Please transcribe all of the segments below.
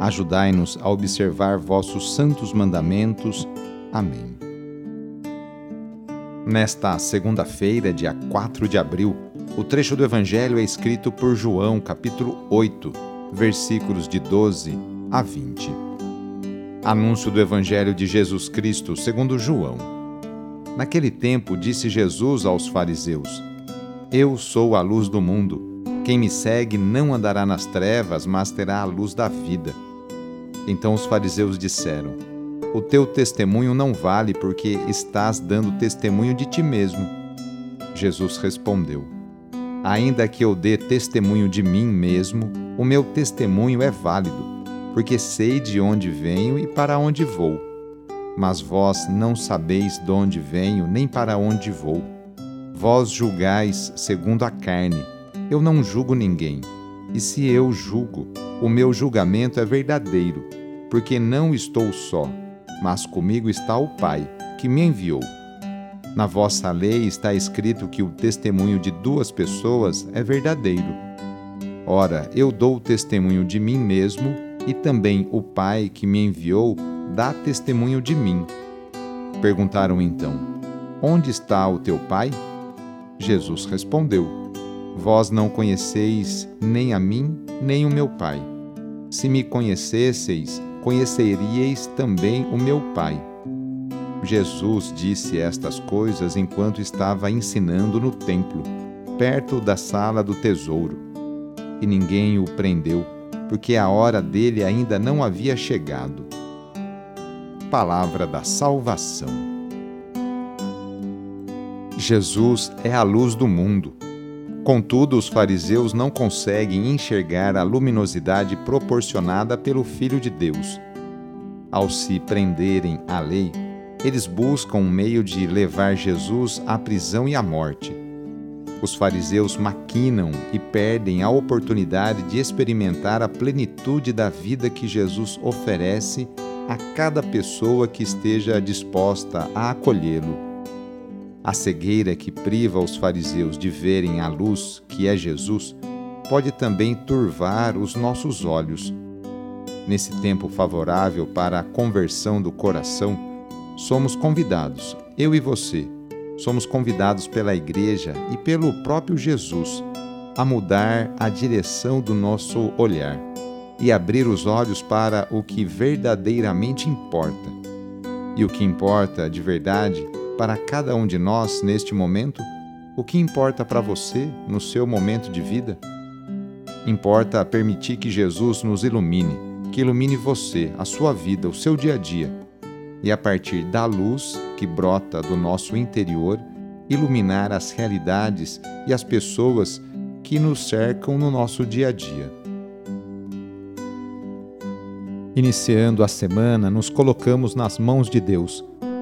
Ajudai-nos a observar vossos santos mandamentos. Amém. Nesta segunda-feira, dia 4 de abril, o trecho do Evangelho é escrito por João, capítulo 8, versículos de 12 a 20. Anúncio do Evangelho de Jesus Cristo segundo João. Naquele tempo disse Jesus aos fariseus: Eu sou a luz do mundo. Quem me segue não andará nas trevas, mas terá a luz da vida. Então os fariseus disseram: O teu testemunho não vale porque estás dando testemunho de ti mesmo. Jesus respondeu: Ainda que eu dê testemunho de mim mesmo, o meu testemunho é válido, porque sei de onde venho e para onde vou. Mas vós não sabeis de onde venho nem para onde vou. Vós julgais segundo a carne. Eu não julgo ninguém. E se eu julgo, o meu julgamento é verdadeiro, porque não estou só, mas comigo está o Pai, que me enviou. Na vossa lei está escrito que o testemunho de duas pessoas é verdadeiro. Ora, eu dou testemunho de mim mesmo, e também o Pai que me enviou dá testemunho de mim. Perguntaram então: Onde está o teu Pai? Jesus respondeu: Vós não conheceis nem a mim, nem o meu Pai. Se me conhecesseis, conheceríeis também o meu Pai. Jesus disse estas coisas enquanto estava ensinando no templo, perto da sala do tesouro. E ninguém o prendeu, porque a hora dele ainda não havia chegado. Palavra da Salvação. Jesus é a luz do mundo. Contudo, os fariseus não conseguem enxergar a luminosidade proporcionada pelo Filho de Deus. Ao se prenderem à lei, eles buscam um meio de levar Jesus à prisão e à morte. Os fariseus maquinam e perdem a oportunidade de experimentar a plenitude da vida que Jesus oferece a cada pessoa que esteja disposta a acolhê-lo. A cegueira que priva os fariseus de verem a luz, que é Jesus, pode também turvar os nossos olhos. Nesse tempo favorável para a conversão do coração, somos convidados, eu e você, somos convidados pela Igreja e pelo próprio Jesus a mudar a direção do nosso olhar e abrir os olhos para o que verdadeiramente importa. E o que importa de verdade para cada um de nós neste momento? O que importa para você no seu momento de vida? Importa permitir que Jesus nos ilumine, que ilumine você, a sua vida, o seu dia a dia. E a partir da luz que brota do nosso interior, iluminar as realidades e as pessoas que nos cercam no nosso dia a dia. Iniciando a semana, nos colocamos nas mãos de Deus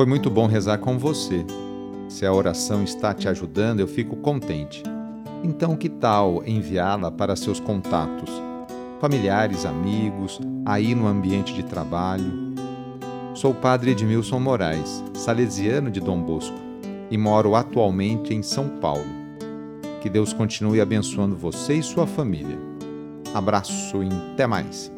Foi muito bom rezar com você. Se a oração está te ajudando, eu fico contente. Então, que tal enviá-la para seus contatos? familiares, amigos, aí no ambiente de trabalho. Sou o padre Edmilson Moraes, salesiano de Dom Bosco, e moro atualmente em São Paulo. Que Deus continue abençoando você e sua família. Abraço e até mais.